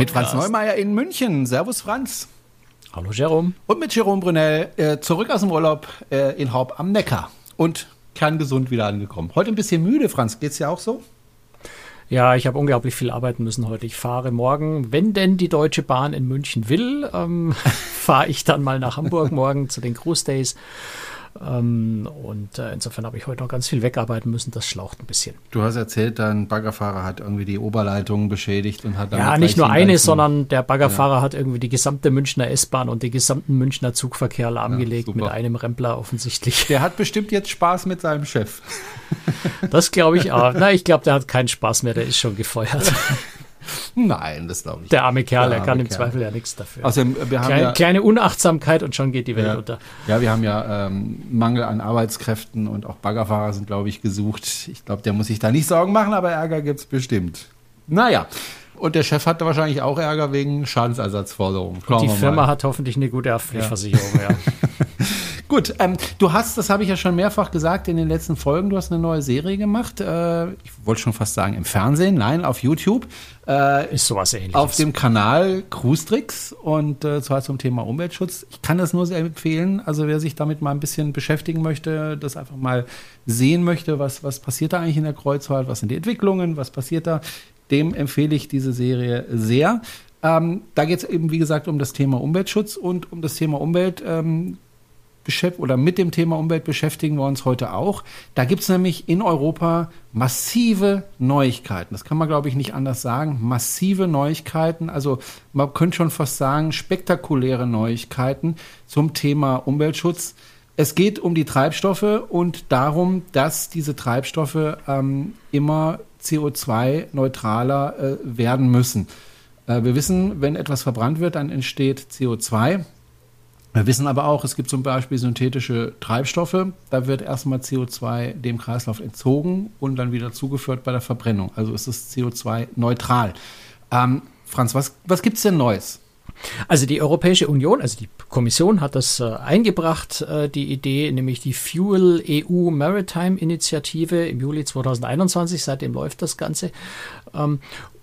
Mit Franz Neumeier in München. Servus, Franz. Hallo, Jerome. Und mit Jerome Brunel äh, zurück aus dem Urlaub äh, in Haupt am Neckar. Und kerngesund wieder angekommen. Heute ein bisschen müde, Franz. Geht's dir auch so? Ja, ich habe unglaublich viel arbeiten müssen heute. Ich fahre morgen, wenn denn die Deutsche Bahn in München will, ähm, fahre ich dann mal nach Hamburg morgen zu den Cruise Days. Ähm, und äh, insofern habe ich heute noch ganz viel wegarbeiten müssen. Das schlaucht ein bisschen. Du hast erzählt, dein Baggerfahrer hat irgendwie die Oberleitung beschädigt und hat dann. Ja, nicht nur eine, sondern der Baggerfahrer ja. hat irgendwie die gesamte Münchner S-Bahn und den gesamten Münchner Zugverkehr lahmgelegt ja, mit einem Rempler offensichtlich. Der hat bestimmt jetzt Spaß mit seinem Chef. Das glaube ich auch. Na, ich glaube, der hat keinen Spaß mehr, der ist schon gefeuert. Nein, das glaube ich. Der arme Kerl, er kann im Kerl. Zweifel ja nichts dafür. Außerdem, wir haben kleine, ja, kleine Unachtsamkeit und schon geht die Welt ja, unter. Ja, wir haben ja ähm, Mangel an Arbeitskräften und auch Baggerfahrer sind, glaube ich, gesucht. Ich glaube, der muss sich da nicht Sorgen machen, aber Ärger gibt es bestimmt. Naja. Und der Chef hatte wahrscheinlich auch Ärger wegen Schadensersatzforderungen. die Firma mal. hat hoffentlich eine gute Haftpflichtversicherung, ja. ja. Gut, ähm, du hast, das habe ich ja schon mehrfach gesagt in den letzten Folgen, du hast eine neue Serie gemacht. Äh, ich wollte schon fast sagen im Fernsehen, nein, auf YouTube. Äh, ist sowas ähnliches. Auf dem Kanal Cruise Tricks und äh, zwar zum Thema Umweltschutz. Ich kann das nur sehr empfehlen. Also wer sich damit mal ein bisschen beschäftigen möchte, das einfach mal sehen möchte, was, was passiert da eigentlich in der Kreuzfahrt, was sind die Entwicklungen, was passiert da, dem empfehle ich diese Serie sehr. Ähm, da geht es eben, wie gesagt, um das Thema Umweltschutz und um das Thema Umwelt. Ähm, oder mit dem Thema Umwelt beschäftigen wir uns heute auch. Da gibt es nämlich in Europa massive Neuigkeiten. Das kann man, glaube ich, nicht anders sagen. Massive Neuigkeiten, also man könnte schon fast sagen, spektakuläre Neuigkeiten zum Thema Umweltschutz. Es geht um die Treibstoffe und darum, dass diese Treibstoffe ähm, immer CO2-neutraler äh, werden müssen. Äh, wir wissen, wenn etwas verbrannt wird, dann entsteht CO2. Wir wissen aber auch, es gibt zum Beispiel synthetische Treibstoffe. Da wird erstmal CO2 dem Kreislauf entzogen und dann wieder zugeführt bei der Verbrennung. Also ist es CO2-neutral. Ähm, Franz, was, was gibt es denn Neues? Also die Europäische Union, also die Kommission hat das äh, eingebracht, äh, die Idee, nämlich die Fuel EU Maritime Initiative im Juli 2021, seitdem läuft das Ganze. Ähm,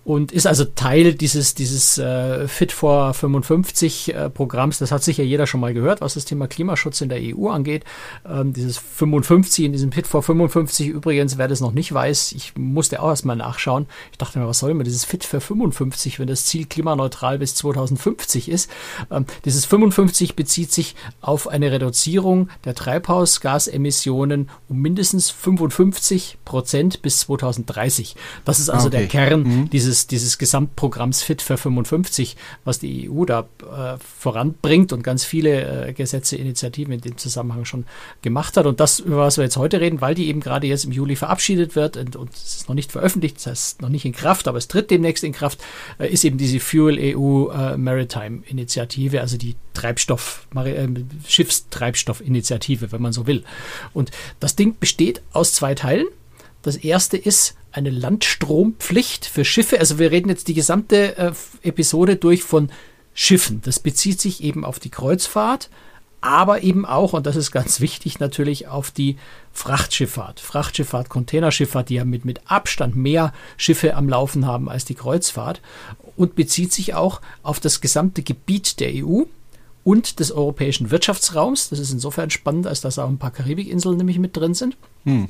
und ist also Teil dieses, dieses äh, Fit for 55 äh, Programms. Das hat sicher jeder schon mal gehört, was das Thema Klimaschutz in der EU angeht. Ähm, dieses 55 in diesem Fit for 55 übrigens, wer das noch nicht weiß, ich musste auch erstmal nachschauen. Ich dachte mir, was soll man dieses Fit für 55, wenn das Ziel klimaneutral bis 2050 ist? Ähm, dieses 55 bezieht sich auf eine Reduzierung der Treibhausgasemissionen um mindestens 55 Prozent bis 2030. Das ist also okay. der Kern mhm. dieses dieses, dieses Gesamtprogramms Fit für 55, was die EU da äh, voranbringt und ganz viele äh, Gesetze, Initiativen in dem Zusammenhang schon gemacht hat. Und das, über was wir jetzt heute reden, weil die eben gerade jetzt im Juli verabschiedet wird und, und es ist noch nicht veröffentlicht, das heißt noch nicht in Kraft, aber es tritt demnächst in Kraft, äh, ist eben diese Fuel EU äh, Maritime Initiative, also die Treibstoff, äh, Schiffstreibstoffinitiative, wenn man so will. Und das Ding besteht aus zwei Teilen. Das erste ist eine Landstrompflicht für Schiffe. Also wir reden jetzt die gesamte äh, Episode durch von Schiffen. Das bezieht sich eben auf die Kreuzfahrt, aber eben auch, und das ist ganz wichtig, natürlich auf die Frachtschifffahrt. Frachtschifffahrt, Containerschifffahrt, die ja mit, mit Abstand mehr Schiffe am Laufen haben als die Kreuzfahrt und bezieht sich auch auf das gesamte Gebiet der EU und des europäischen Wirtschaftsraums. Das ist insofern spannend, als dass auch ein paar Karibikinseln nämlich mit drin sind. Hm.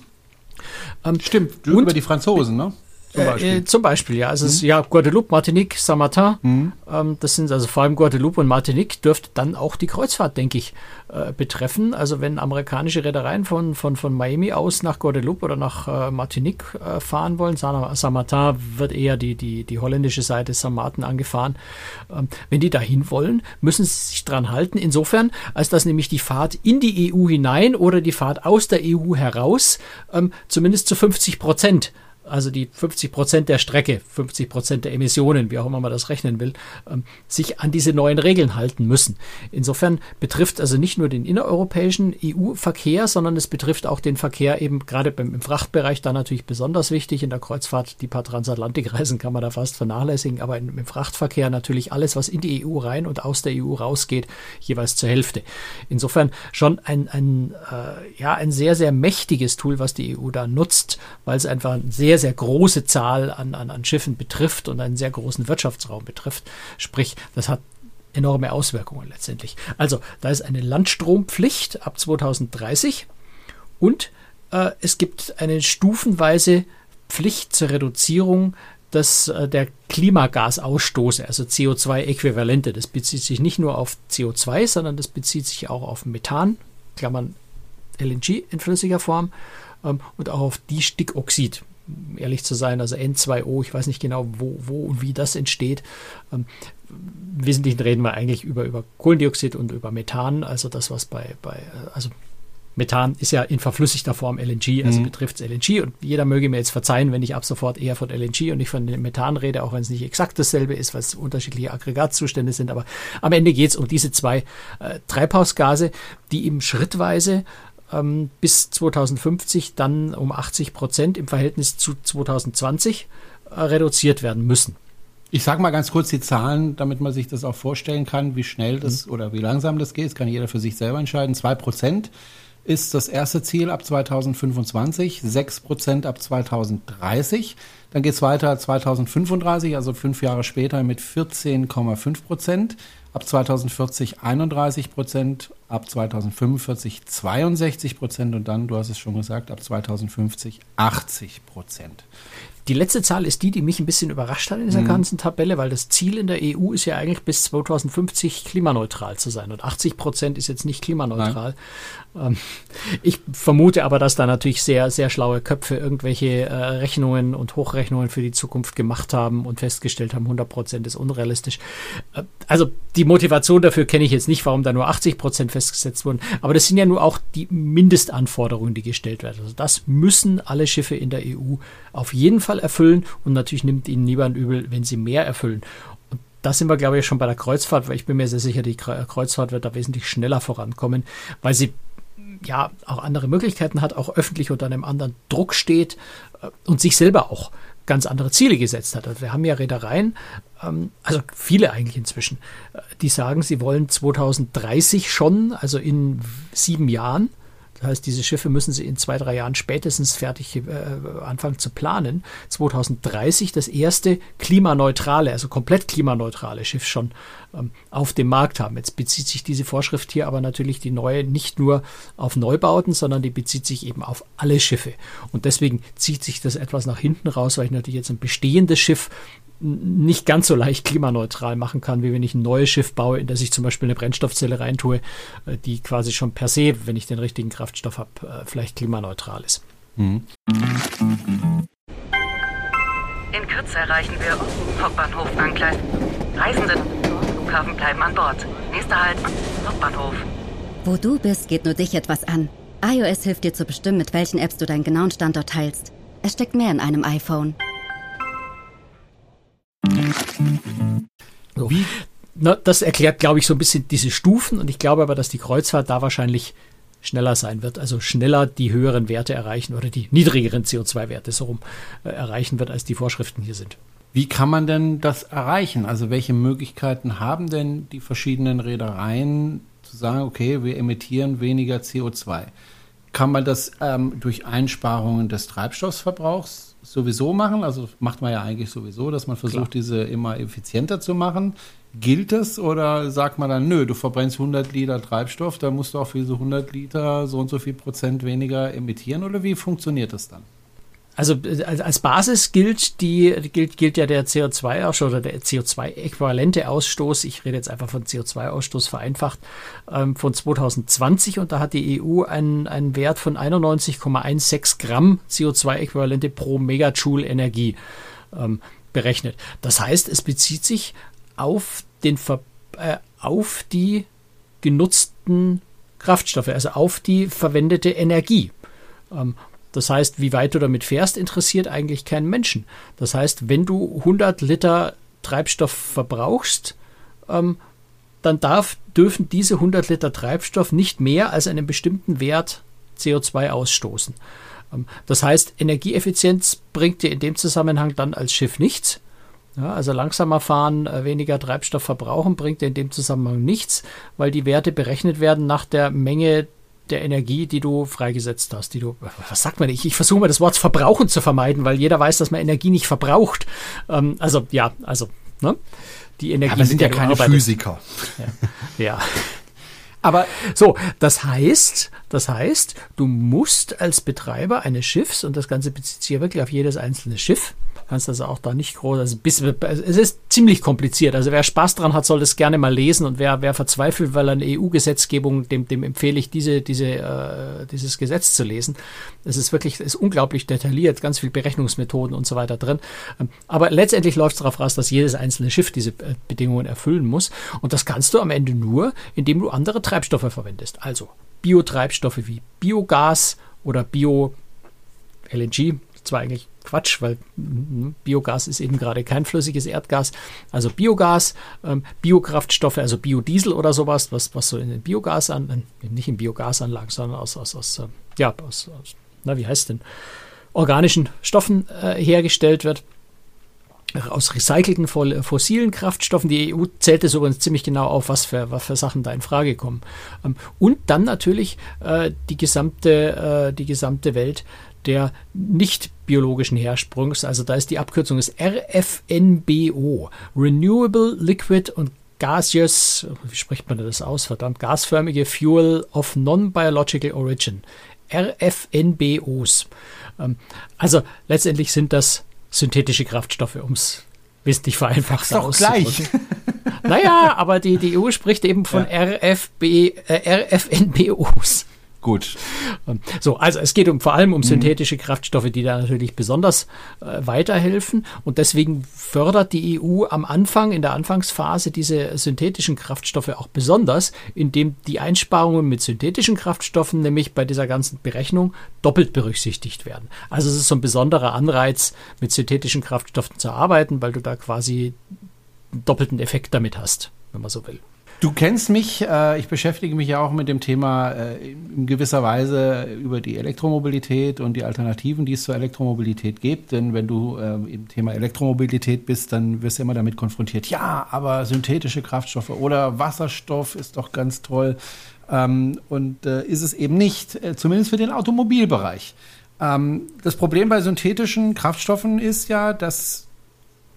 Ähm, Stimmt, und, über die Franzosen, ne? Zum Beispiel. Äh, zum Beispiel, ja. Also mhm. es ist ja Guadeloupe, Martinique, Saint-Martin. Mhm. Ähm, das sind also vor allem Guadeloupe und Martinique dürfte dann auch die Kreuzfahrt, denke ich, äh, betreffen. Also wenn amerikanische Reedereien von, von, von Miami aus nach Guadeloupe oder nach äh, Martinique äh, fahren wollen, Saint-Martin wird eher die, die, die holländische Seite Saint Martin angefahren. Ähm, wenn die dahin wollen, müssen sie sich dran halten. Insofern, als dass nämlich die Fahrt in die EU hinein oder die Fahrt aus der EU heraus ähm, zumindest zu 50 Prozent also die 50 Prozent der Strecke, 50 Prozent der Emissionen, wie auch immer man das rechnen will, ähm, sich an diese neuen Regeln halten müssen. Insofern betrifft also nicht nur den innereuropäischen EU-Verkehr, sondern es betrifft auch den Verkehr eben gerade beim, im Frachtbereich da natürlich besonders wichtig. In der Kreuzfahrt, die paar Transatlantikreisen kann man da fast vernachlässigen, aber im, im Frachtverkehr natürlich alles, was in die EU rein und aus der EU rausgeht, jeweils zur Hälfte. Insofern schon ein, ein, äh, ja, ein sehr, sehr mächtiges Tool, was die EU da nutzt, weil es einfach ein sehr, sehr, sehr große Zahl an, an, an Schiffen betrifft und einen sehr großen Wirtschaftsraum betrifft. Sprich, das hat enorme Auswirkungen letztendlich. Also, da ist eine Landstrompflicht ab 2030 und äh, es gibt eine stufenweise Pflicht zur Reduzierung des, äh, der Klimagasausstoße, also CO2-Äquivalente. Das bezieht sich nicht nur auf CO2, sondern das bezieht sich auch auf Methan, Klammern LNG in flüssiger Form, ähm, und auch auf Distickoxid. Ehrlich zu sein, also N2O, ich weiß nicht genau, wo, wo und wie das entsteht. Ähm, Im Wesentlichen reden wir eigentlich über, über Kohlendioxid und über Methan, also das, was bei, bei also Methan ist ja in verflüssigter Form LNG, also mhm. betrifft es LNG und jeder möge mir jetzt verzeihen, wenn ich ab sofort eher von LNG und nicht von Methan rede, auch wenn es nicht exakt dasselbe ist, weil es unterschiedliche Aggregatzustände sind, aber am Ende geht es um diese zwei äh, Treibhausgase, die eben schrittweise ähm, bis 2050 dann um 80 Prozent im Verhältnis zu 2020 äh, reduziert werden müssen. Ich sage mal ganz kurz die Zahlen, damit man sich das auch vorstellen kann, wie schnell das mhm. oder wie langsam das geht. Das kann jeder für sich selber entscheiden. Zwei Prozent ist das erste Ziel ab 2025, 6 Prozent ab 2030. Dann geht es weiter 2035, also fünf Jahre später mit 14,5 Prozent. Ab 2040 31 Prozent, ab 2045 62 Prozent und dann, du hast es schon gesagt, ab 2050 80 Prozent. Die letzte Zahl ist die, die mich ein bisschen überrascht hat in dieser mhm. ganzen Tabelle, weil das Ziel in der EU ist ja eigentlich bis 2050 klimaneutral zu sein. Und 80 Prozent ist jetzt nicht klimaneutral. Ähm, ich vermute aber, dass da natürlich sehr, sehr schlaue Köpfe irgendwelche äh, Rechnungen und Hochrechnungen für die Zukunft gemacht haben und festgestellt haben, 100 Prozent ist unrealistisch. Äh, also die Motivation dafür kenne ich jetzt nicht, warum da nur 80 Prozent festgesetzt wurden. Aber das sind ja nur auch die Mindestanforderungen, die gestellt werden. Also das müssen alle Schiffe in der EU auf jeden Fall erfüllen und natürlich nimmt ihnen niemand übel, wenn sie mehr erfüllen. Da sind wir, glaube ich, schon bei der Kreuzfahrt, weil ich bin mir sehr sicher, die Kreuzfahrt wird da wesentlich schneller vorankommen, weil sie ja auch andere Möglichkeiten hat, auch öffentlich unter einem anderen Druck steht äh, und sich selber auch ganz andere Ziele gesetzt hat. Also wir haben ja Reedereien, ähm, also viele eigentlich inzwischen, äh, die sagen, sie wollen 2030 schon, also in sieben Jahren, das heißt, diese Schiffe müssen sie in zwei, drei Jahren spätestens fertig äh, anfangen zu planen. 2030 das erste klimaneutrale, also komplett klimaneutrale Schiff schon ähm, auf dem Markt haben. Jetzt bezieht sich diese Vorschrift hier aber natürlich die neue nicht nur auf Neubauten, sondern die bezieht sich eben auf alle Schiffe. Und deswegen zieht sich das etwas nach hinten raus, weil ich natürlich jetzt ein bestehendes Schiff nicht ganz so leicht klimaneutral machen kann, wie wenn ich ein neues Schiff baue, in das ich zum Beispiel eine Brennstoffzelle reintue, äh, die quasi schon per se, wenn ich den richtigen Kraftstoff habe, äh, vielleicht klimaneutral ist. Mhm. In Kürze erreichen wir Hauptbahnhof Angleis. Reisende, Flughafen bleiben an Bord. Nächster Halt, Hauptbahnhof. Wo du bist, geht nur dich etwas an. iOS hilft dir zu bestimmen, mit welchen Apps du deinen genauen Standort teilst. Es steckt mehr in einem iPhone. So. Wie? Na, das erklärt, glaube ich, so ein bisschen diese Stufen und ich glaube aber, dass die Kreuzfahrt da wahrscheinlich schneller sein wird, also schneller die höheren Werte erreichen oder die niedrigeren CO2-Werte so rum äh, erreichen wird, als die Vorschriften hier sind. Wie kann man denn das erreichen? Also welche Möglichkeiten haben denn die verschiedenen Reedereien zu sagen, okay, wir emittieren weniger CO2? Kann man das ähm, durch Einsparungen des Treibstoffverbrauchs sowieso machen. Also macht man ja eigentlich sowieso, dass man versucht, Klar. diese immer effizienter zu machen. Gilt das oder sagt man dann, nö, du verbrennst 100 Liter Treibstoff, da musst du auch für diese 100 Liter so und so viel Prozent weniger emittieren oder wie funktioniert das dann? Also äh, als Basis gilt die gilt, gilt ja der CO2-Ausstoß oder der CO2-äquivalente Ausstoß. Ich rede jetzt einfach von CO2-Ausstoß vereinfacht ähm, von 2020 und da hat die EU einen, einen Wert von 91,16 Gramm CO2-Äquivalente pro Megajoule Energie ähm, berechnet. Das heißt, es bezieht sich auf den Ver äh, auf die genutzten Kraftstoffe, also auf die verwendete Energie. Ähm, das heißt, wie weit du damit fährst, interessiert eigentlich keinen Menschen. Das heißt, wenn du 100 Liter Treibstoff verbrauchst, ähm, dann darf, dürfen diese 100 Liter Treibstoff nicht mehr als einen bestimmten Wert CO2 ausstoßen. Ähm, das heißt, Energieeffizienz bringt dir in dem Zusammenhang dann als Schiff nichts. Ja, also langsamer fahren, äh, weniger Treibstoff verbrauchen bringt dir in dem Zusammenhang nichts, weil die Werte berechnet werden nach der Menge der Energie, die du freigesetzt hast, die du, was sagt man, ich, ich versuche mal das Wort verbrauchen zu vermeiden, weil jeder weiß, dass man Energie nicht verbraucht. Ähm, also, ja, also, ne? Die Energie. Aber sind ja keine arbeitet. Physiker. Ja. ja. Aber so, das heißt, das heißt, du musst als Betreiber eines Schiffs, und das Ganze bezieht sich ja wirklich auf jedes einzelne Schiff, kannst also auch da nicht groß, also bis, es ist ziemlich kompliziert. Also wer Spaß dran hat, soll das gerne mal lesen und wer, wer verzweifelt, weil eine EU-Gesetzgebung, dem, dem empfehle ich, diese, diese, äh, dieses Gesetz zu lesen. Es ist wirklich, ist unglaublich detailliert, ganz viel Berechnungsmethoden und so weiter drin. Ähm, aber letztendlich läuft es darauf raus, dass jedes einzelne Schiff diese äh, Bedingungen erfüllen muss. Und das kannst du am Ende nur, indem du andere Treibstoffe verwendest. Also Biotreibstoffe wie Biogas oder Bio-LNG, zwar eigentlich Quatsch, weil hm, Biogas ist eben gerade kein flüssiges Erdgas. Also Biogas, ähm, Biokraftstoffe, also Biodiesel oder sowas, was, was so in den Biogas an, nicht in Biogasanlagen, sondern aus, aus, aus, äh, ja, aus, aus na, wie heißt denn, organischen Stoffen äh, hergestellt wird aus recycelten fossilen Kraftstoffen. Die EU zählt es übrigens ziemlich genau auf, was für, was für Sachen da in Frage kommen. Ähm, und dann natürlich äh, die, gesamte, äh, die gesamte Welt der nicht biologischen Hersprungs. Also da ist die Abkürzung ist RFNBO, Renewable Liquid und Gaseous, wie spricht man das aus? Verdammt, gasförmige Fuel of Non-Biological Origin. RFNBOs. Ähm, also letztendlich sind das synthetische Kraftstoffe, um es wissentlich vereinfacht doch gleich. naja, aber die, die EU spricht eben von ja. RFB, äh, RFNBOs. Gut. So, also es geht um, vor allem um synthetische Kraftstoffe, die da natürlich besonders äh, weiterhelfen. Und deswegen fördert die EU am Anfang, in der Anfangsphase, diese synthetischen Kraftstoffe auch besonders, indem die Einsparungen mit synthetischen Kraftstoffen nämlich bei dieser ganzen Berechnung doppelt berücksichtigt werden. Also es ist so ein besonderer Anreiz, mit synthetischen Kraftstoffen zu arbeiten, weil du da quasi einen doppelten Effekt damit hast, wenn man so will. Du kennst mich, äh, ich beschäftige mich ja auch mit dem Thema äh, in gewisser Weise über die Elektromobilität und die Alternativen, die es zur Elektromobilität gibt. Denn wenn du äh, im Thema Elektromobilität bist, dann wirst du immer damit konfrontiert, ja, aber synthetische Kraftstoffe oder Wasserstoff ist doch ganz toll. Ähm, und äh, ist es eben nicht, äh, zumindest für den Automobilbereich. Ähm, das Problem bei synthetischen Kraftstoffen ist ja, dass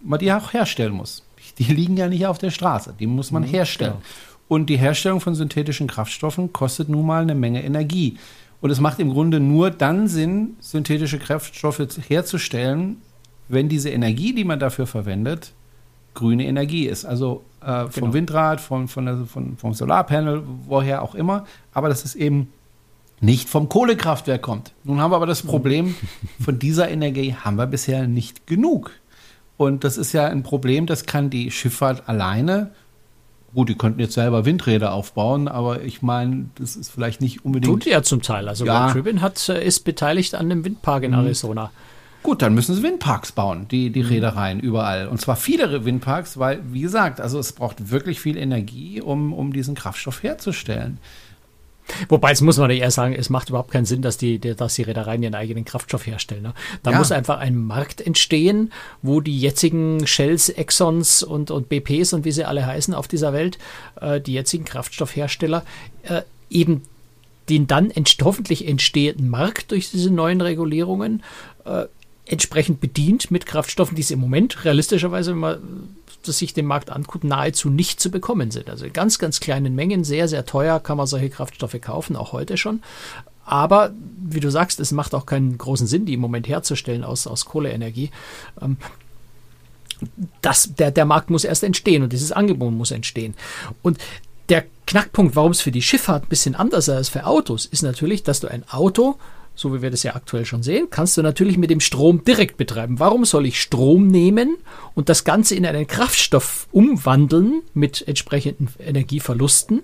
man die auch herstellen muss. Die liegen ja nicht auf der Straße, die muss man mhm, herstellen. Genau. Und die Herstellung von synthetischen Kraftstoffen kostet nun mal eine Menge Energie. Und es macht im Grunde nur dann Sinn, synthetische Kraftstoffe herzustellen, wenn diese Energie, die man dafür verwendet, grüne Energie ist. Also äh, vom genau. Windrad, von, von der, von, vom Solarpanel, woher auch immer. Aber dass es eben nicht vom Kohlekraftwerk kommt. Nun haben wir aber das Problem, von dieser Energie haben wir bisher nicht genug. Und das ist ja ein Problem, das kann die Schifffahrt alleine. Gut, die könnten jetzt selber Windräder aufbauen, aber ich meine, das ist vielleicht nicht unbedingt. Tut ja zum Teil. Also ja. Tribune hat, äh, ist beteiligt an einem Windpark in mhm. Arizona. Gut, dann müssen sie Windparks bauen, die, die mhm. Reedereien überall. Und zwar viele Windparks, weil, wie gesagt, also es braucht wirklich viel Energie, um, um diesen Kraftstoff herzustellen. Wobei, jetzt muss man ja eher sagen, es macht überhaupt keinen Sinn, dass die, dass die Reedereien ihren eigenen Kraftstoff herstellen. Ne? Da ja. muss einfach ein Markt entstehen, wo die jetzigen Shells, Exxons und, und BPs und wie sie alle heißen auf dieser Welt, äh, die jetzigen Kraftstoffhersteller, äh, eben den dann ent hoffentlich entstehenden Markt durch diese neuen Regulierungen äh, entsprechend bedient mit Kraftstoffen, die es im Moment realistischerweise, wenn man sich den Markt anguckt, nahezu nicht zu bekommen sind. Also ganz, ganz kleinen Mengen, sehr, sehr teuer kann man solche Kraftstoffe kaufen, auch heute schon. Aber wie du sagst, es macht auch keinen großen Sinn, die im Moment herzustellen aus, aus Kohleenergie. Ähm, das, der, der Markt muss erst entstehen und dieses Angebot muss entstehen. Und der Knackpunkt, warum es für die Schifffahrt ein bisschen anders ist als für Autos, ist natürlich, dass du ein Auto so wie wir das ja aktuell schon sehen, kannst du natürlich mit dem Strom direkt betreiben. Warum soll ich Strom nehmen und das Ganze in einen Kraftstoff umwandeln mit entsprechenden Energieverlusten?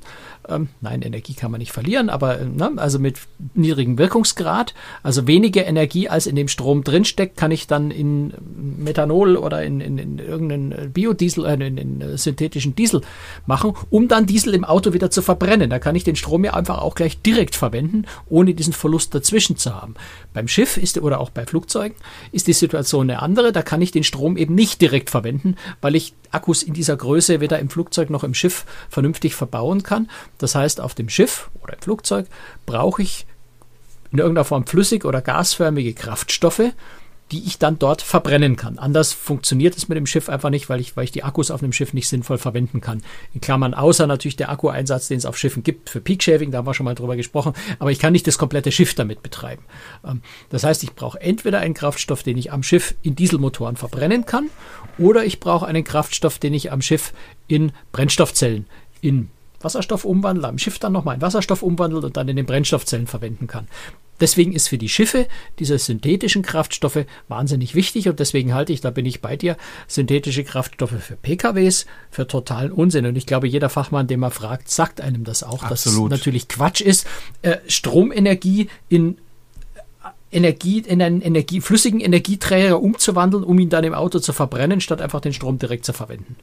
Ähm, nein, Energie kann man nicht verlieren, aber ne, also mit niedrigem Wirkungsgrad, also weniger Energie als in dem Strom drinsteckt, kann ich dann in Methanol oder in, in, in irgendeinen Biodiesel, äh, in, in synthetischen Diesel machen, um dann Diesel im Auto wieder zu verbrennen. Da kann ich den Strom ja einfach auch gleich direkt verwenden, ohne diesen Verlust dazwischen zu haben. Beim Schiff ist oder auch bei Flugzeugen ist die Situation eine andere. Da kann ich den Strom eben nicht direkt verwenden, weil ich Akkus in dieser Größe weder im Flugzeug noch im Schiff vernünftig verbauen kann. Das heißt, auf dem Schiff oder im Flugzeug brauche ich in irgendeiner Form flüssig oder gasförmige Kraftstoffe, die ich dann dort verbrennen kann. Anders funktioniert es mit dem Schiff einfach nicht, weil ich, weil ich die Akkus auf dem Schiff nicht sinnvoll verwenden kann. In Klammern, außer natürlich der Akkueinsatz, den es auf Schiffen gibt für Peak Shaving, da haben wir schon mal drüber gesprochen, aber ich kann nicht das komplette Schiff damit betreiben. Ähm, das heißt, ich brauche entweder einen Kraftstoff, den ich am Schiff in Dieselmotoren verbrennen kann, oder ich brauche einen Kraftstoff, den ich am Schiff in Brennstoffzellen, in Wasserstoff umwandle, am Schiff dann nochmal in Wasserstoff umwandelt und dann in den Brennstoffzellen verwenden kann. Deswegen ist für die Schiffe diese synthetischen Kraftstoffe wahnsinnig wichtig und deswegen halte ich, da bin ich bei dir, synthetische Kraftstoffe für PKWs für totalen Unsinn. Und ich glaube, jeder Fachmann, den man fragt, sagt einem das auch, Absolut. dass es natürlich Quatsch ist, äh, Stromenergie in äh, Energie, in einen Energie, flüssigen Energieträger umzuwandeln, um ihn dann im Auto zu verbrennen, statt einfach den Strom direkt zu verwenden.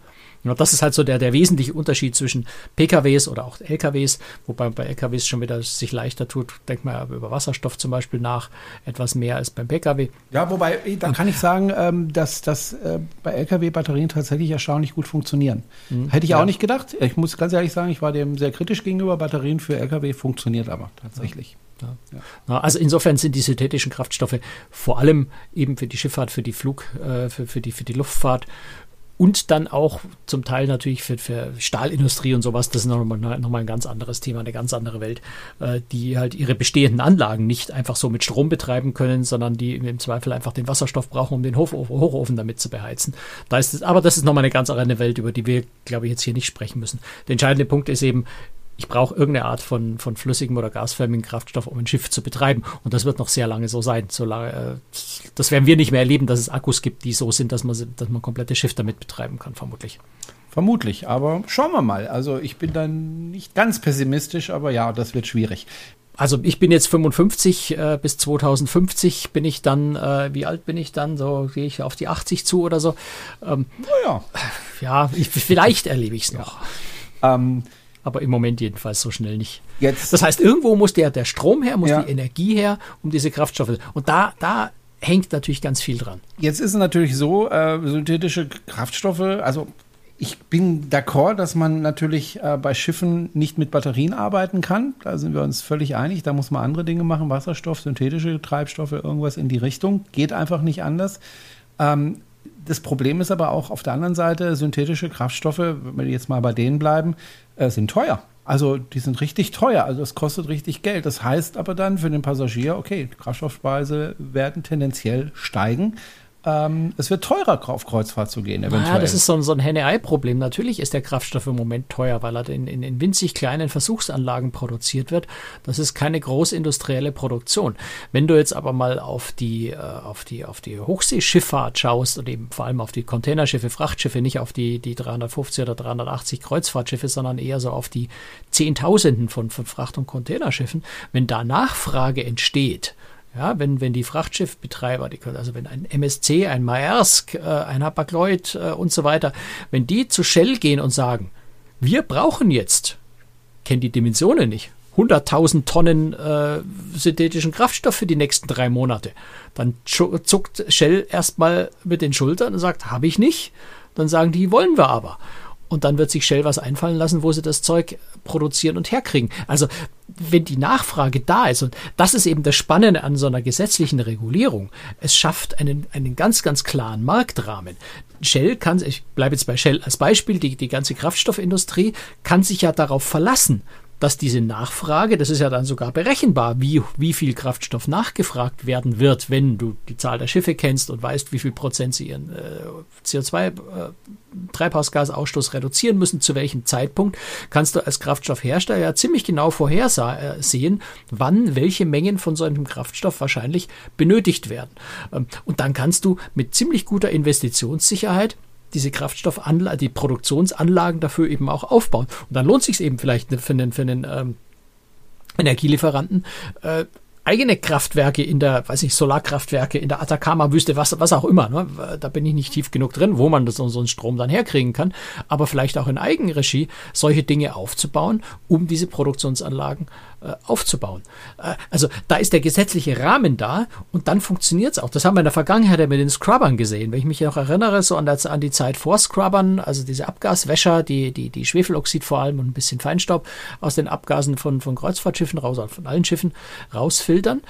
Ja, das ist halt so der, der wesentliche Unterschied zwischen PKWs oder auch LKWs, wobei bei LKWs schon wieder sich leichter tut. Denkt man über Wasserstoff zum Beispiel nach, etwas mehr als beim PKW. Ja, wobei, da kann ich sagen, ähm, dass, dass äh, bei LKW-Batterien tatsächlich erstaunlich gut funktionieren. Mhm. Hätte ich ja. auch nicht gedacht. Ich muss ganz ehrlich sagen, ich war dem sehr kritisch gegenüber. Batterien für LKW funktioniert aber tatsächlich. Ja. Ja. Also insofern sind die synthetischen Kraftstoffe vor allem eben für die Schifffahrt, für die Flug, äh, für, für, die, für die Luftfahrt und dann auch zum Teil natürlich für, für Stahlindustrie und sowas, das ist nochmal noch mal ein ganz anderes Thema, eine ganz andere Welt, äh, die halt ihre bestehenden Anlagen nicht einfach so mit Strom betreiben können, sondern die im Zweifel einfach den Wasserstoff brauchen, um den Hochofen, Hochofen damit zu beheizen. Da ist es, aber das ist nochmal eine ganz andere Welt, über die wir, glaube ich, jetzt hier nicht sprechen müssen. Der entscheidende Punkt ist eben, ich brauche irgendeine Art von, von flüssigem oder gasförmigen Kraftstoff, um ein Schiff zu betreiben. Und das wird noch sehr lange so sein. So lange, äh, das werden wir nicht mehr erleben, dass es Akkus gibt, die so sind, dass man, dass man komplette Schiff damit betreiben kann, vermutlich. Vermutlich, aber schauen wir mal. Also ich bin dann nicht ganz pessimistisch, aber ja, das wird schwierig. Also ich bin jetzt 55, äh, bis 2050 bin ich dann, äh, wie alt bin ich dann? So gehe ich auf die 80 zu oder so. Ähm, naja. Ja, ich, vielleicht erlebe ich es noch. Ja. Ähm, aber im Moment jedenfalls so schnell nicht. Jetzt. Das heißt, irgendwo muss der, der Strom her, muss ja. die Energie her, um diese Kraftstoffe. Und da, da hängt natürlich ganz viel dran. Jetzt ist es natürlich so, äh, synthetische Kraftstoffe, also ich bin d'accord, dass man natürlich äh, bei Schiffen nicht mit Batterien arbeiten kann. Da sind wir uns völlig einig. Da muss man andere Dinge machen. Wasserstoff, synthetische Treibstoffe, irgendwas in die Richtung. Geht einfach nicht anders. Ähm, das Problem ist aber auch auf der anderen Seite, synthetische Kraftstoffe, wenn wir jetzt mal bei denen bleiben, äh, sind teuer. Also die sind richtig teuer, also es kostet richtig Geld. Das heißt aber dann für den Passagier, okay, Kraftstoffpreise werden tendenziell steigen ähm, es wird teurer, auf Kreuzfahrt zu gehen, eventuell. Ja, das ist so, so ein Henne-Ei-Problem. Natürlich ist der Kraftstoff im Moment teuer, weil er in, in, in, winzig kleinen Versuchsanlagen produziert wird. Das ist keine großindustrielle Produktion. Wenn du jetzt aber mal auf die, äh, auf die, auf die Hochseeschifffahrt schaust und eben vor allem auf die Containerschiffe, Frachtschiffe, nicht auf die, die 350 oder 380 Kreuzfahrtschiffe, sondern eher so auf die Zehntausenden von, von Fracht- und Containerschiffen, wenn da Nachfrage entsteht, ja, wenn, wenn die Frachtschiffbetreiber, die können, also wenn ein MSC, ein Maersk, äh, ein Hapag-Lloyd äh, und so weiter, wenn die zu Shell gehen und sagen, wir brauchen jetzt, kennen die Dimensionen nicht, 100.000 Tonnen äh, synthetischen Kraftstoff für die nächsten drei Monate, dann zuckt Shell erstmal mit den Schultern und sagt, habe ich nicht. Dann sagen die, wollen wir aber. Und dann wird sich Shell was einfallen lassen, wo sie das Zeug produzieren und herkriegen. Also wenn die Nachfrage da ist, und das ist eben das Spannende an so einer gesetzlichen Regulierung, es schafft einen, einen ganz, ganz klaren Marktrahmen. Shell kann, ich bleibe jetzt bei Shell als Beispiel, die, die ganze Kraftstoffindustrie kann sich ja darauf verlassen, dass diese Nachfrage, das ist ja dann sogar berechenbar, wie, wie viel Kraftstoff nachgefragt werden wird, wenn du die Zahl der Schiffe kennst und weißt, wie viel Prozent sie ihren äh, CO2-Treibhausgasausstoß äh, reduzieren müssen, zu welchem Zeitpunkt, kannst du als Kraftstoffhersteller ja ziemlich genau vorhersehen, wann welche Mengen von so einem Kraftstoff wahrscheinlich benötigt werden. Ähm, und dann kannst du mit ziemlich guter Investitionssicherheit diese Kraftstoffanlagen, die Produktionsanlagen dafür eben auch aufbauen. Und dann lohnt sich eben vielleicht für den, für den ähm, Energielieferanten, äh, eigene Kraftwerke in der, weiß ich, Solarkraftwerke in der Atacama-Wüste, was, was auch immer. Ne? Da bin ich nicht tief genug drin, wo man das, so einen Strom dann herkriegen kann. Aber vielleicht auch in Eigenregie solche Dinge aufzubauen, um diese Produktionsanlagen aufzubauen. Äh, also da ist der gesetzliche Rahmen da und dann funktioniert es auch. Das haben wir in der Vergangenheit ja mit den Scrubbern gesehen. Wenn ich mich noch erinnere, so an, der, an die Zeit vor Scrubbern, also diese Abgaswäscher, die, die, die Schwefeloxid vor allem und ein bisschen Feinstaub aus den Abgasen von, von Kreuzfahrtschiffen raus, von allen Schiffen rausfiltern.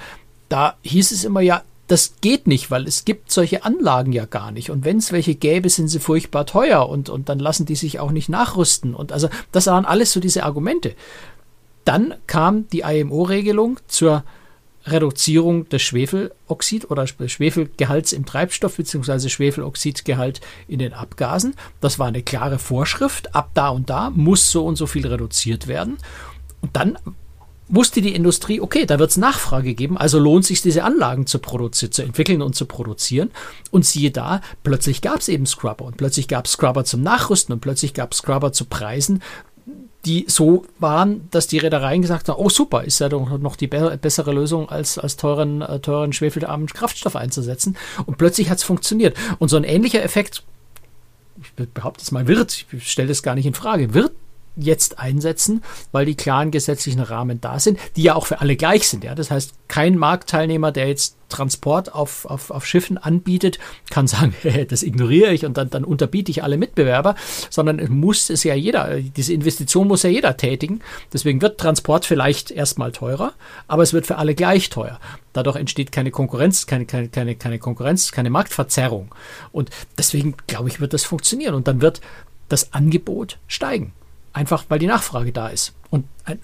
Da hieß es immer ja, das geht nicht, weil es gibt solche Anlagen ja gar nicht. Und wenn es welche gäbe, sind sie furchtbar teuer und, und dann lassen die sich auch nicht nachrüsten. Und also das waren alles so diese Argumente. Dann kam die IMO-Regelung zur Reduzierung des Schwefeloxid oder Schwefelgehalts im Treibstoff beziehungsweise Schwefeloxidgehalt in den Abgasen. Das war eine klare Vorschrift. Ab da und da muss so und so viel reduziert werden. Und dann wusste die Industrie, okay, da wird es Nachfrage geben, also lohnt sich diese Anlagen zu produzieren, zu entwickeln und zu produzieren. Und siehe da, plötzlich gab es eben Scrubber und plötzlich gab es Scrubber zum Nachrüsten und plötzlich gab es Scrubber zu Preisen, die so waren, dass die Reedereien gesagt haben, oh super, ist ja doch noch die be bessere Lösung, als, als teuren, äh, teuren schwefelarmen Kraftstoff einzusetzen. Und plötzlich hat es funktioniert. Und so ein ähnlicher Effekt, ich behaupte es mal, wird, ich stelle das gar nicht in Frage, wird jetzt einsetzen, weil die klaren gesetzlichen Rahmen da sind, die ja auch für alle gleich sind. Ja? Das heißt, kein Marktteilnehmer, der jetzt Transport auf, auf, auf Schiffen anbietet, kann sagen, das ignoriere ich und dann, dann unterbiete ich alle Mitbewerber, sondern muss es ja jeder, diese Investition muss ja jeder tätigen. Deswegen wird Transport vielleicht erstmal teurer, aber es wird für alle gleich teuer. Dadurch entsteht keine Konkurrenz, keine, keine, keine, keine Konkurrenz, keine Marktverzerrung. Und deswegen, glaube ich, wird das funktionieren und dann wird das Angebot steigen. Einfach weil die Nachfrage da ist. Und äh,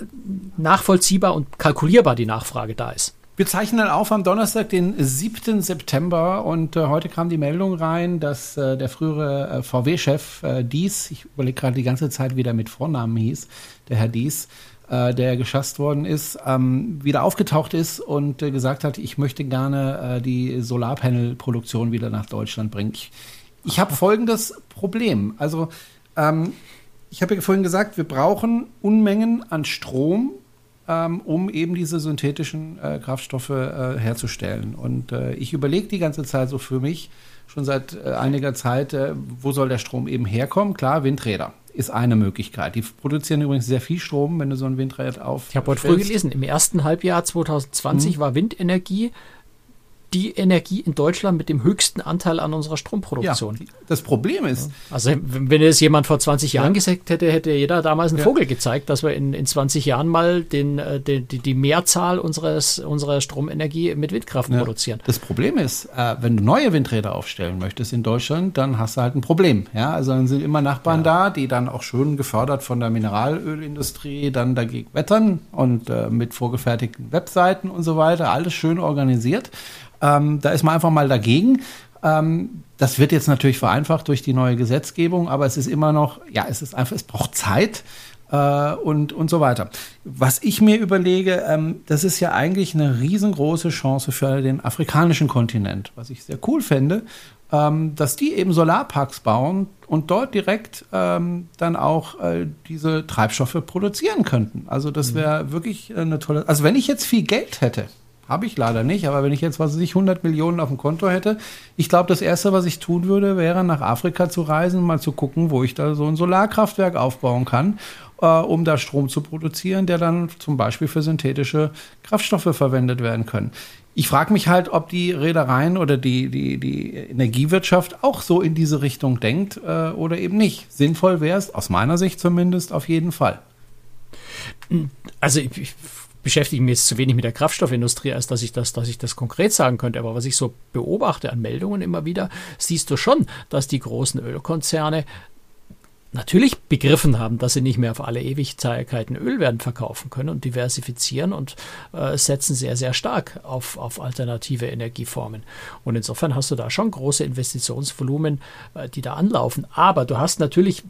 nachvollziehbar und kalkulierbar die Nachfrage da ist. Wir zeichnen auf am Donnerstag, den 7. September und äh, heute kam die Meldung rein, dass äh, der frühere äh, VW-Chef äh, Dies, ich überlege gerade die ganze Zeit, wie der mit Vornamen hieß, der Herr Dies, äh, der geschasst worden ist, ähm, wieder aufgetaucht ist und gesagt hat, ich möchte gerne die Solarpanel-Produktion wieder nach Deutschland bringen. Ich, ich habe folgendes Problem. Also ähm, ich habe ja vorhin gesagt, wir brauchen Unmengen an Strom, ähm, um eben diese synthetischen äh, Kraftstoffe äh, herzustellen. Und äh, ich überlege die ganze Zeit so für mich, schon seit äh, einiger Zeit, äh, wo soll der Strom eben herkommen? Klar, Windräder ist eine Möglichkeit. Die produzieren übrigens sehr viel Strom, wenn du so ein Windrad auf. Ich habe heute früh gelesen, im ersten Halbjahr 2020 hm. war Windenergie die Energie in Deutschland mit dem höchsten Anteil an unserer Stromproduktion. Ja, das Problem ist. Also, wenn es jemand vor 20 Jahren ja. gesagt hätte, hätte jeder damals einen ja. Vogel gezeigt, dass wir in, in 20 Jahren mal den, äh, die, die Mehrzahl unseres, unserer Stromenergie mit Windkraft produzieren. Das Problem ist, äh, wenn du neue Windräder aufstellen möchtest in Deutschland, dann hast du halt ein Problem. Ja, also dann sind immer Nachbarn da, die dann auch schön gefördert von der Mineralölindustrie dann dagegen wettern und äh, mit vorgefertigten Webseiten und so weiter, alles schön organisiert. Ähm, da ist man einfach mal dagegen. Ähm, das wird jetzt natürlich vereinfacht durch die neue Gesetzgebung, aber es ist immer noch, ja, es ist einfach, es braucht Zeit äh, und, und so weiter. Was ich mir überlege, ähm, das ist ja eigentlich eine riesengroße Chance für den afrikanischen Kontinent, was ich sehr cool fände, ähm, dass die eben Solarparks bauen und dort direkt ähm, dann auch äh, diese Treibstoffe produzieren könnten. Also das mhm. wäre wirklich eine tolle, also wenn ich jetzt viel Geld hätte, habe ich leider nicht, aber wenn ich jetzt, was weiß ich, 100 Millionen auf dem Konto hätte, ich glaube, das Erste, was ich tun würde, wäre nach Afrika zu reisen, mal zu gucken, wo ich da so ein Solarkraftwerk aufbauen kann, äh, um da Strom zu produzieren, der dann zum Beispiel für synthetische Kraftstoffe verwendet werden können. Ich frage mich halt, ob die Reedereien oder die, die, die Energiewirtschaft auch so in diese Richtung denkt äh, oder eben nicht. Sinnvoll wäre es, aus meiner Sicht zumindest, auf jeden Fall. Also ich, ich beschäftige mich jetzt zu wenig mit der Kraftstoffindustrie, als dass ich das, dass ich das konkret sagen könnte. Aber was ich so beobachte an Meldungen immer wieder, siehst du schon, dass die großen Ölkonzerne natürlich begriffen haben, dass sie nicht mehr auf alle Ewigkeiten Öl werden verkaufen können und diversifizieren und äh, setzen sehr, sehr stark auf, auf alternative Energieformen. Und insofern hast du da schon große Investitionsvolumen, äh, die da anlaufen. Aber du hast natürlich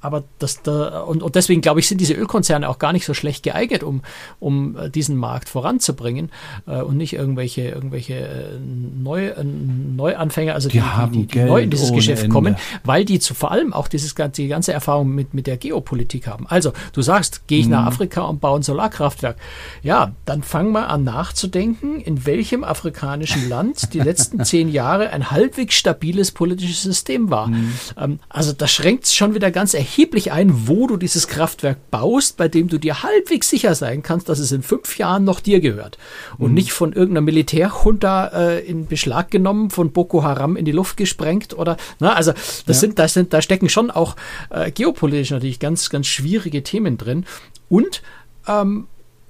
aber das da, und, und deswegen glaube ich, sind diese Ölkonzerne auch gar nicht so schlecht geeignet, um, um äh, diesen Markt voranzubringen äh, und nicht irgendwelche, irgendwelche äh, neu, äh, Neuanfänger, also Die die, die, die neu in dieses Geschäft Ende. kommen, weil die zu vor allem auch dieses ganze, die ganze Erfahrung mit, mit der Geopolitik haben. Also, du sagst, gehe ich Mhm. nach Afrika und baue ein Solarkraftwerk. Ja, dann fang mal an nachzudenken, in welchem afrikanischen Land die letzten zehn Jahre ein halbwegs stabiles politisches System war. Mhm. Ähm, also, das schränkt es schon wieder ganz erheblich ein, wo du dieses Kraftwerk baust, bei dem du dir halbwegs sicher sein kannst, dass es in fünf Jahren noch dir gehört Mhm. und nicht von irgendeiner Militärjunta äh, in Beschlag genommen, von Boko Haram in die Luft gesprengt oder, na, also das sind, das sind, da stecken schon auch äh, geopolitisch natürlich ganz, ganz schwierige Themen drin und ähm,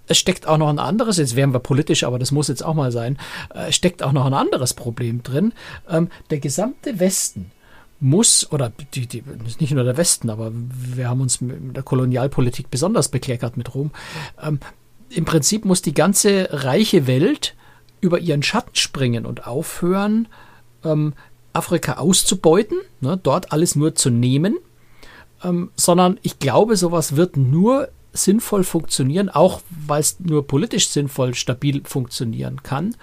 es steckt auch noch ein anderes, jetzt wären wir politisch, aber das muss jetzt auch mal sein, äh, es steckt auch noch ein anderes Problem drin. Ähm, der gesamte Westen muss, oder die, die, nicht nur der Westen, aber wir haben uns mit der Kolonialpolitik besonders bekleckert mit Rom. Ähm, Im Prinzip muss die ganze reiche Welt über ihren Schatten springen und aufhören, ähm, Afrika auszubeuten, ne, dort alles nur zu nehmen, ähm, sondern ich glaube, sowas wird nur sinnvoll funktionieren, auch weil es nur politisch sinnvoll stabil funktionieren kann,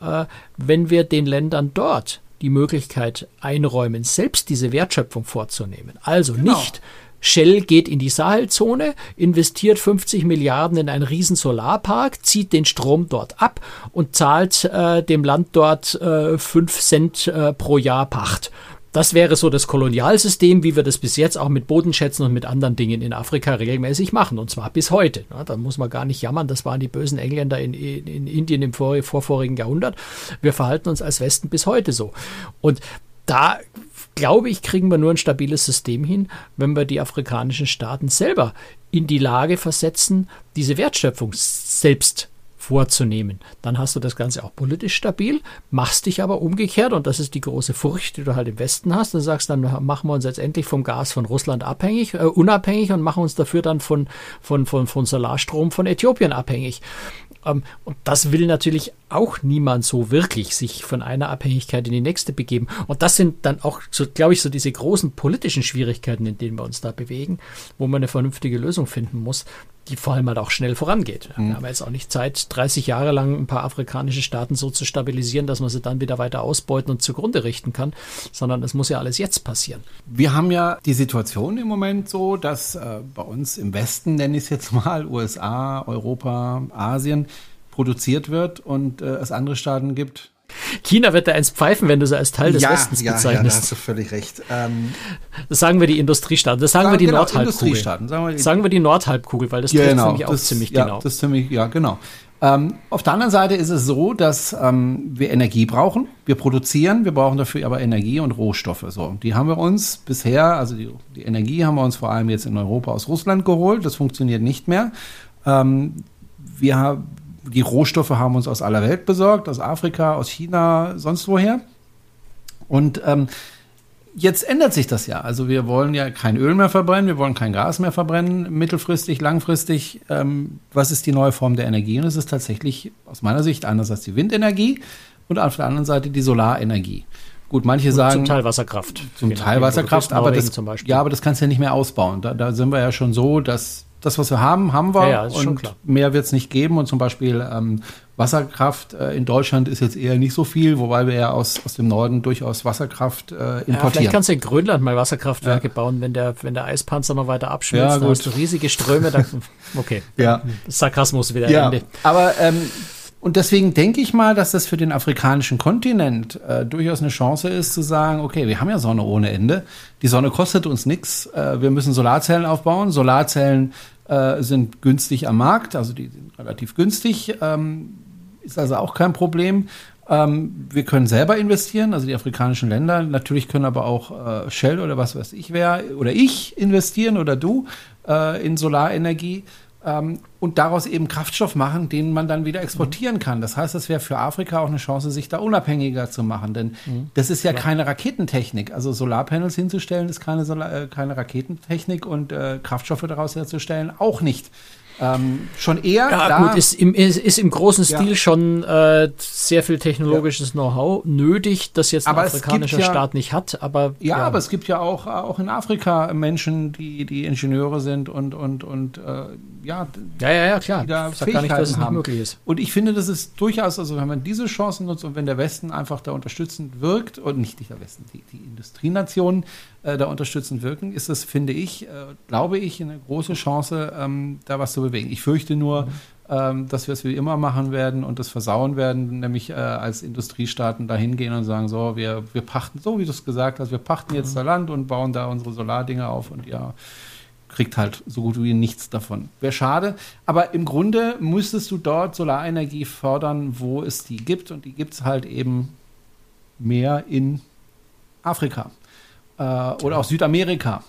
äh, wenn wir den Ländern dort die Möglichkeit einräumen, selbst diese Wertschöpfung vorzunehmen. Also nicht Shell geht in die Sahelzone, investiert 50 Milliarden in einen riesen Solarpark, zieht den Strom dort ab und zahlt äh, dem Land dort äh, 5 Cent äh, pro Jahr Pacht. Das wäre so das Kolonialsystem, wie wir das bis jetzt auch mit Bodenschätzen und mit anderen Dingen in Afrika regelmäßig machen. Und zwar bis heute. Ja, da muss man gar nicht jammern. Das waren die bösen Engländer in, in, in Indien im vor, vorvorigen Jahrhundert. Wir verhalten uns als Westen bis heute so. Und da glaube ich, kriegen wir nur ein stabiles System hin, wenn wir die afrikanischen Staaten selber in die Lage versetzen, diese Wertschöpfung selbst vorzunehmen. Dann hast du das Ganze auch politisch stabil, machst dich aber umgekehrt, und das ist die große Furcht, die du halt im Westen hast, und sagst, dann machen wir uns jetzt endlich vom Gas von Russland abhängig, äh, unabhängig und machen uns dafür dann von, von, von, von Solarstrom von Äthiopien abhängig. Ähm, und das will natürlich auch niemand so wirklich sich von einer Abhängigkeit in die nächste begeben. Und das sind dann auch, so, glaube ich, so diese großen politischen Schwierigkeiten, in denen wir uns da bewegen, wo man eine vernünftige Lösung finden muss, die vor allem halt auch schnell vorangeht. Mhm. Wir haben jetzt auch nicht Zeit, 30 Jahre lang ein paar afrikanische Staaten so zu stabilisieren, dass man sie dann wieder weiter ausbeuten und zugrunde richten kann, sondern es muss ja alles jetzt passieren. Wir haben ja die Situation im Moment so, dass äh, bei uns im Westen, nenne ich es jetzt mal, USA, Europa, Asien, produziert wird und äh, es andere Staaten gibt. China wird da eins pfeifen, wenn du sie als Teil des Westens ja, bezeichnest. Ja, da hast du völlig recht. Ähm, das sagen wir die Industriestaaten, das sagen wir die genau, Nordhalbkugel. Sagen wir, die, Sagen wir die Nordhalbkugel, weil das ja, trifft genau, mich auch das, ziemlich ja, genau. Das ist ziemlich, ja, genau. Ähm, auf der anderen Seite ist es so, dass ähm, wir Energie brauchen. Wir produzieren, wir brauchen dafür aber Energie und Rohstoffe. So, die haben wir uns bisher, also die, die Energie haben wir uns vor allem jetzt in Europa aus Russland geholt. Das funktioniert nicht mehr. Ähm, wir haben die Rohstoffe haben uns aus aller Welt besorgt, aus Afrika, aus China, sonst woher. Und ähm, jetzt ändert sich das ja. Also wir wollen ja kein Öl mehr verbrennen, wir wollen kein Gas mehr verbrennen, mittelfristig, langfristig. Ähm, was ist die neue Form der Energie? Und es ist tatsächlich aus meiner Sicht einerseits die Windenergie und auf der anderen Seite die Solarenergie. Gut, manche Und sagen zum Teil Wasserkraft. zum nachdem, Teil Wasserkraft, aber das, zum Beispiel. ja, aber das kannst du ja nicht mehr ausbauen. Da, da sind wir ja schon so, dass das, was wir haben, haben wir Ja, ja, ist und schon klar. mehr wird es nicht geben. Und zum Beispiel ähm, Wasserkraft äh, in Deutschland ist jetzt eher nicht so viel, wobei wir ja aus, aus dem Norden durchaus Wasserkraft äh, Ja, importieren. vielleicht kannst du in Grönland mal Wasserkraftwerke bauen, wenn der, wenn der Eispanzer noch weiter abschmilzt. Ja, da hast gut. du riesige Ströme. Da, okay, ja. Sarkasmus wieder Ja, Ende. aber ähm, und deswegen denke ich mal, dass das für den afrikanischen Kontinent äh, durchaus eine Chance ist, zu sagen, okay, wir haben ja Sonne ohne Ende. Die Sonne kostet uns nichts. Äh, wir müssen Solarzellen aufbauen. Solarzellen äh, sind günstig am Markt, also die sind relativ günstig. Ähm, ist also auch kein Problem. Ähm, wir können selber investieren, also die afrikanischen Länder. Natürlich können aber auch äh, Shell oder was weiß ich wer oder ich investieren oder du äh, in Solarenergie ähm, und daraus eben Kraftstoff machen, den man dann wieder exportieren kann. Das heißt, das wäre für Afrika auch eine Chance, sich da unabhängiger zu machen, denn das ist ja keine Raketentechnik. Also Solarpanels hinzustellen ist keine, Solar, äh, keine Raketentechnik und äh, Kraftstoffe daraus herzustellen auch nicht. Ähm, schon eher. Ja, klar, gut, ist im, ist, ist im großen Ja. Stil schon äh, sehr viel technologisches Know-how nötig, das jetzt ein Aber afrikanischer ja- Staat nicht hat. Aber Ja, aber es gibt ja auch, auch in Afrika Menschen, die, die Ingenieure sind und, und, und äh, ja, ja, ja, ja, klar. die da Ich gar nicht, dass es Fähigkeiten haben. möglich ist. Und ich finde, das ist durchaus, also wenn man diese Chancen nutzt und wenn der Westen einfach da unterstützend wirkt, und nicht der Westen, die, die Industrienationen äh, da unterstützend wirken, ist das, finde ich, äh, glaube ich, eine große Chance, ähm, da was zu bewegen. Ich fürchte nur, ähm, dass wir es wie immer machen werden und das versauen werden, nämlich äh, als Industriestaaten da hingehen und sagen, so, wir, wir pachten, so wie du es gesagt hast, wir pachten jetzt da Land und bauen da unsere Solardinger auf und ja, kriegt halt so gut wie nichts davon. Wäre schade, aber im Grunde müsstest du dort Solarenergie fördern, wo es die gibt und die gibt es halt eben mehr in Afrika oder auch Südamerika.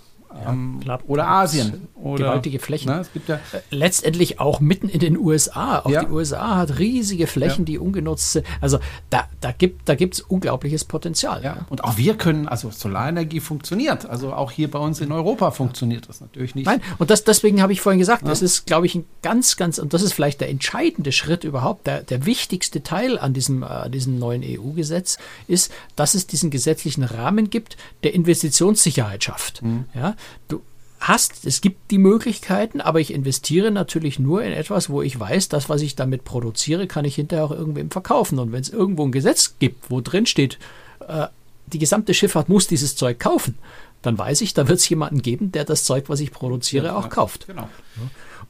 Ähm, klar. oder Asien. Oder, Gewaltige Flächen. Ne, es gibt ja, Letztendlich auch mitten in den USA. Auch Ja. die USA hat riesige Flächen, Ja. die ungenutzt sind. Also da, da gibt da gibt's unglaubliches Potenzial. ja. Und auch wir können, also Solarenergie funktioniert. Also auch hier bei uns in Europa funktioniert das natürlich nicht. Nein, und das, deswegen habe ich vorhin gesagt, das ist, glaube ich, ein ganz, ganz, und das ist vielleicht der entscheidende Schritt überhaupt, der, der wichtigste Teil an diesem, äh, diesem neuen EU-Gesetz ist, dass es diesen gesetzlichen Rahmen gibt, der Investitionssicherheit schafft. Ja, du hast, es gibt die Möglichkeiten, aber ich investiere natürlich nur in etwas, wo ich weiß, das, was ich damit produziere, kann ich hinterher auch irgendwem verkaufen. Und wenn es irgendwo ein Gesetz gibt, wo drin steht, äh, die gesamte Schifffahrt muss dieses Zeug kaufen, dann weiß ich, da wird es jemanden geben, der das Zeug, was ich produziere, auch kauft. Genau.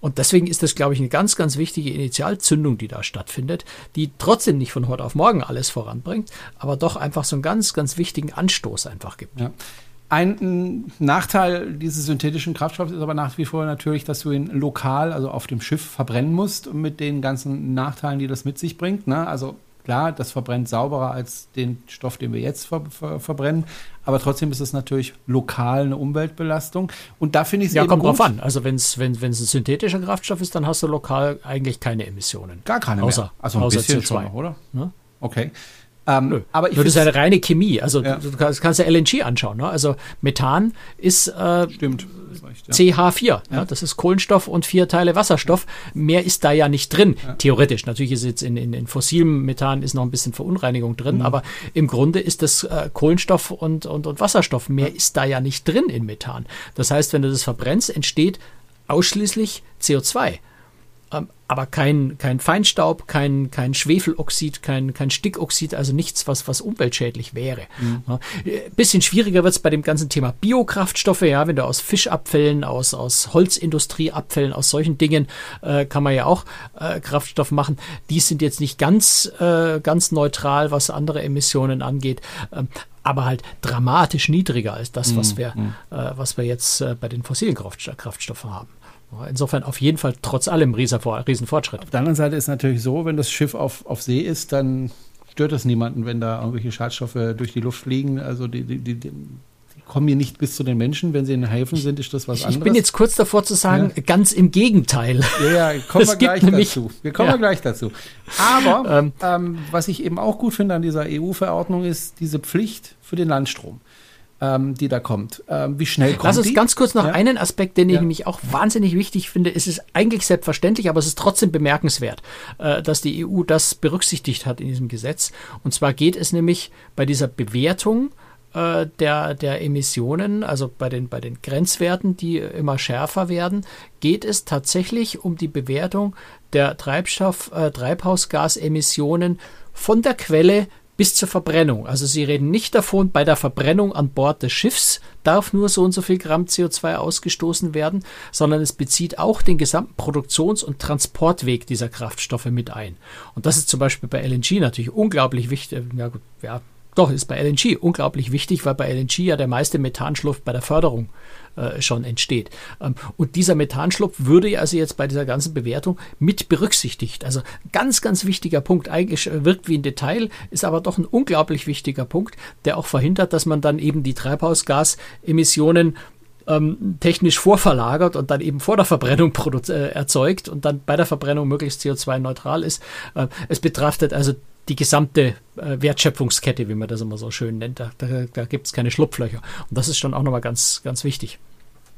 Und deswegen ist das, glaube ich, eine ganz, ganz wichtige Initialzündung, die da stattfindet, die trotzdem nicht von heute auf morgen alles voranbringt, aber doch einfach so einen ganz, ganz wichtigen Anstoß einfach gibt. Ja. Ein Nachteil dieses synthetischen Kraftstoffs ist aber nach wie vor natürlich, dass du ihn lokal, also auf dem Schiff, verbrennen musst mit den ganzen Nachteilen, die das mit sich bringt. Ne? Also klar, das verbrennt sauberer als den Stoff, den wir jetzt ver ver verbrennen, aber trotzdem ist es natürlich lokal eine Umweltbelastung. Und da finde ich es Ja, eben kommt gut, drauf an. Also wenn's, wenn es ein synthetischer Kraftstoff ist, dann hast du lokal eigentlich keine Emissionen. Gar keine Außer- mehr. Also ein außer bisschen CO2. schon noch, oder? Ne? Okay. Ähm, Nö. aber ich Nur das ist eine reine Chemie. Also Ja. du, du kannst, kannst ja LNG anschauen. Ne? Also Methan ist äh, Stimmt. das reicht, ja. CH4. Ja. das ist Kohlenstoff und vier Teile Wasserstoff. Mehr ist da ja nicht drin, theoretisch. Natürlich ist jetzt in, in, in fossilem Methan ist noch ein bisschen Verunreinigung drin, Mhm. aber im Grunde ist das äh, Kohlenstoff und, und, und Wasserstoff. Mehr ist da ja nicht drin in Methan. Das heißt, wenn du das verbrennst, entsteht ausschließlich CO2 ähm, aber kein, kein Feinstaub, kein, kein Schwefeloxid, kein, kein Stickoxid, also nichts, was, was umweltschädlich wäre. Ja, äh, bisschen schwieriger wird es bei dem ganzen Thema Biokraftstoffe, ja, wenn du aus Fischabfällen, aus, aus Holzindustrieabfällen, aus solchen Dingen äh, kann man ja auch äh, Kraftstoff machen. Die sind jetzt nicht ganz, äh, ganz neutral, was andere Emissionen angeht. Ähm, aber halt dramatisch niedriger als das, was wir, äh, was wir jetzt äh, bei den fossilen Kraftst Kraftstoffen haben. Ja, Insofern auf jeden Fall trotz allem Riesenfortschritt. Auf der anderen Seite ist natürlich so, wenn das Schiff auf, auf See ist, dann stört es niemanden, wenn da irgendwelche Schadstoffe durch die Luft fliegen. Also die, die, die, die kommen hier nicht bis zu den Menschen. Wenn sie in Häfen sind, ist das was Ich anderes. bin jetzt kurz davor zu sagen, ganz im Gegenteil. ja, ja, kommen wir gleich nämlich- dazu. Wir kommen Ja. gleich dazu. Aber Ähm. ähm, was ich eben auch gut finde an dieser EU-Verordnung ist diese Pflicht für den Landstrom, ähm, die da kommt. Ähm, wie schnell kommt Lass uns die? ganz kurz noch Ja. einen Aspekt, den ich Ja. nämlich auch wahnsinnig wichtig finde. Es ist eigentlich selbstverständlich, aber es ist trotzdem bemerkenswert, äh, dass die EU das berücksichtigt hat in diesem Gesetz. Und zwar geht es nämlich bei dieser Bewertung äh, der, der Emissionen, also bei den, bei den Grenzwerten, die immer schärfer werden, geht es tatsächlich um die Bewertung der Treibstoff, äh, Treibhausgasemissionen von der Quelle bis zur Verbrennung. Also Sie reden nicht davon, bei der Verbrennung an Bord des Schiffs darf nur so und so viel Gramm CO2 ausgestoßen werden, sondern es bezieht auch den gesamten Produktions- und Transportweg dieser Kraftstoffe mit ein. Und das ist zum Beispiel bei LNG natürlich unglaublich wichtig. Ja, gut, ja, doch, ist bei LNG unglaublich wichtig, weil bei LNG ja der meiste Methanschlupf bei der Förderung äh, schon entsteht. Ähm, und dieser Methanschlupf würde ja also jetzt bei dieser ganzen Bewertung mit berücksichtigt. Also ganz, ganz wichtiger Punkt. Eigentlich äh, wirkt wie ein Detail, ist aber doch ein unglaublich wichtiger Punkt, der auch verhindert, dass man dann eben die Treibhausgasemissionen ähm, technisch vorverlagert und dann eben vor der Verbrennung äh, erzeugt und dann bei der Verbrennung möglichst CO2-neutral ist. Äh, es betrachtet also die gesamte äh, Wertschöpfungskette, wie man das immer so schön nennt. Da, da, da gibt es keine Schlupflöcher. Und das ist schon auch nochmal ganz, ganz wichtig.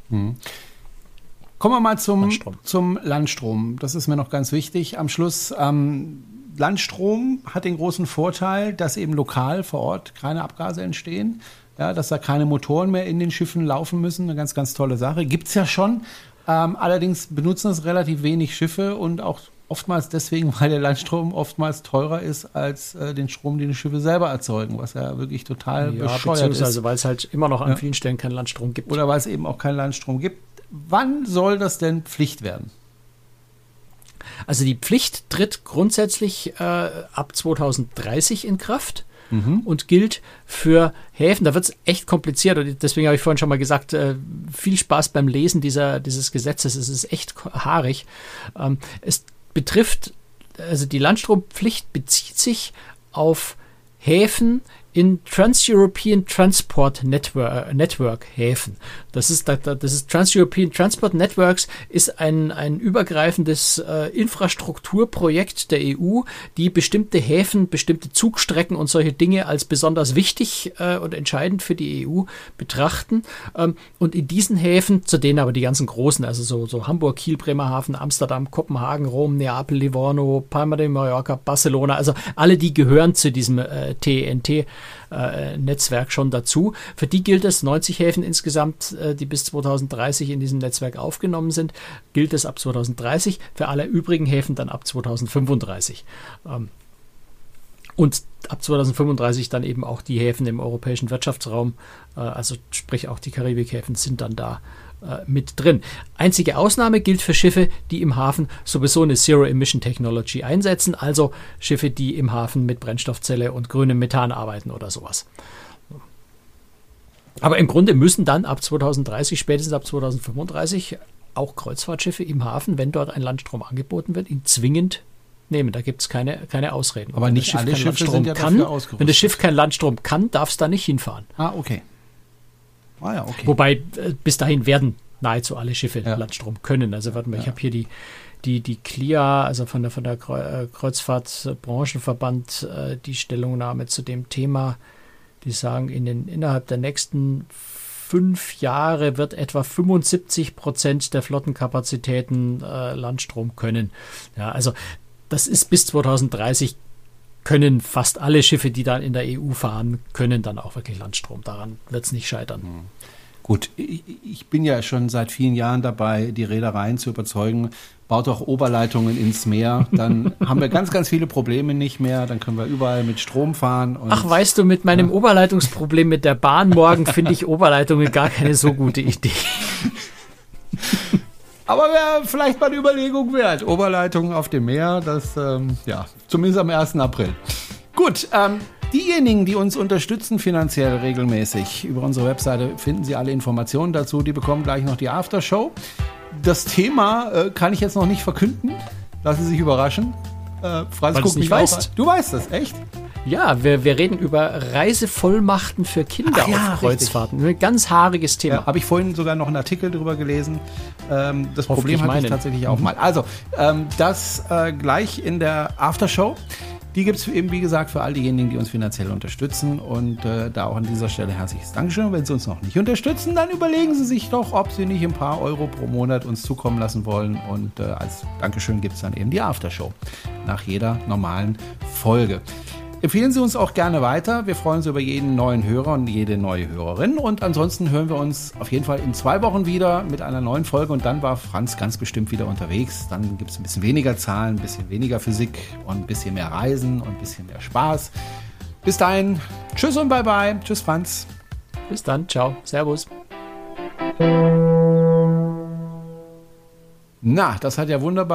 Kommen Kommen wir mal zum Landstrom. zum Landstrom. Das ist mir noch ganz wichtig. Am Schluss, ähm, Landstrom hat den großen Vorteil, dass eben lokal vor Ort keine Abgase entstehen. Ja, dass da keine Motoren mehr in den Schiffen laufen müssen. Eine ganz, ganz tolle Sache. Gibt's ja schon. Ähm, allerdings benutzen es relativ wenig Schiffe und auch oftmals deswegen, weil der Landstrom oftmals teurer ist als äh, den Strom, den die Schiffe selber erzeugen, was ja wirklich total ja, bescheuert ist. Also weil es halt immer noch an ja. vielen Stellen keinen Landstrom gibt. Oder weil es eben auch keinen Landstrom gibt. Wann soll das denn Pflicht werden? Also die Pflicht tritt grundsätzlich äh, ab 2030 in Kraft. Mhm. Und gilt für Häfen. Da wird es echt kompliziert. Und deswegen habe ich vorhin schon mal gesagt, äh, viel Spaß beim Lesen dieser, dieses Gesetzes. Es ist echt haarig. Ähm, es betrifft, also die Landstrompflicht bezieht sich auf Häfen in Trans-European Transport Network, Network Häfen. Das ist, das ist Trans-European Transport Networks ist ein, ein übergreifendes äh, Infrastrukturprojekt der EU, die bestimmte Häfen, bestimmte Zugstrecken und solche Dinge als besonders wichtig äh, und entscheidend für die EU betrachten. Ähm, und in diesen Häfen, zu denen aber die ganzen großen, also so, so Hamburg, Kiel, Bremerhaven, Amsterdam, Kopenhagen, Rom, Neapel, Livorno, Palma de Mallorca, Barcelona, also alle die gehören zu diesem äh, TNT äh, Netzwerk schon dazu. Für die gilt es, 90 Häfen insgesamt, äh, die bis 2030 in diesem Netzwerk aufgenommen sind, gilt es ab 2030, für alle übrigen Häfen dann ab 2035. Ähm, und ab 2035 dann eben auch die Häfen im europäischen Wirtschaftsraum, äh, also sprich auch die Karibikhäfen sind dann da mit drin. Einzige Ausnahme gilt für Schiffe, die im Hafen sowieso eine Zero-Emission-Technology einsetzen, also Schiffe, die im Hafen mit Brennstoffzelle und grünem Methan arbeiten oder sowas. Aber im Grunde müssen dann ab 2030, spätestens ab 2035, auch Kreuzfahrtschiffe im Hafen, wenn dort ein Landstrom angeboten wird, ihn zwingend nehmen. Da gibt es keine, keine Ausreden. Aber nicht Schiff alle Schiffe sind ja kann, Wenn das Schiff keinen Landstrom kann, darf es da nicht hinfahren. Ah, okay. Ah, ja, okay. Wobei äh, bis dahin werden nahezu alle Schiffe ja. Landstrom können. Also warte mal, ja. ich habe hier die, die, die CLIA, also von der, von der äh, Kreuzfahrtbranchenverband, äh, die Stellungnahme zu dem Thema. Die sagen, in den, innerhalb der nächsten fünf Jahre wird etwa 75 Prozent der Flottenkapazitäten äh, Landstrom können. Ja, also das ist bis 2030 können fast alle Schiffe, die dann in der EU fahren, können dann auch wirklich Landstrom. Daran wird es nicht scheitern. Hm. Gut, ich bin ja schon seit vielen Jahren dabei, die Reedereien zu überzeugen, baut doch Oberleitungen ins Meer, dann haben wir ganz, ganz viele Probleme nicht mehr, dann können wir überall mit Strom fahren. Ach, weißt du, mit meinem ja. Oberleitungsproblem mit der Bahn morgen finde ich Oberleitungen gar keine so gute Idee. Aber wäre vielleicht mal eine Überlegung wert. Oberleitungen auf dem Meer, das, ähm, ja, zumindest am 1. April. Gut, ähm, diejenigen, die uns unterstützen finanziell regelmäßig über unsere Webseite, finden Sie alle Informationen dazu. Die bekommen gleich noch die Aftershow. Das Thema äh, kann ich jetzt noch nicht verkünden. Lassen Sie sich überraschen. Äh, Franz guckt mich weißt. Du weißt das, echt? Ja, wir, wir reden über Reisevollmachten für Kinder Ach, ja, auf Kreuzfahrten. Richtig. Ein ganz haariges Thema. Ja, Habe ich vorhin sogar noch einen Artikel darüber gelesen. Ähm, das Problem hatte ich tatsächlich auch mhm. mal. Also, ähm, das äh, gleich in der Aftershow. Die gibt es eben, wie gesagt, für all diejenigen, die uns finanziell unterstützen. Und äh, da auch an dieser Stelle herzliches Dankeschön. Wenn Sie uns noch nicht unterstützen, dann überlegen Sie sich doch, ob Sie nicht ein paar Euro pro Monat uns zukommen lassen wollen. Und äh, als Dankeschön gibt es dann eben die Aftershow nach jeder normalen Folge. Empfehlen Sie uns auch gerne weiter. Wir freuen uns über jeden neuen Hörer und jede neue Hörerin. Und ansonsten hören wir uns auf jeden Fall in zwei Wochen wieder mit einer neuen Folge. Und dann war Franz ganz bestimmt wieder unterwegs. Dann gibt es ein bisschen weniger Zahlen, ein bisschen weniger Physik und ein bisschen mehr Reisen und ein bisschen mehr Spaß. Bis dahin, tschüss und bye bye. Tschüss, Franz. Bis dann, ciao, servus. Na, das hat ja wunderbar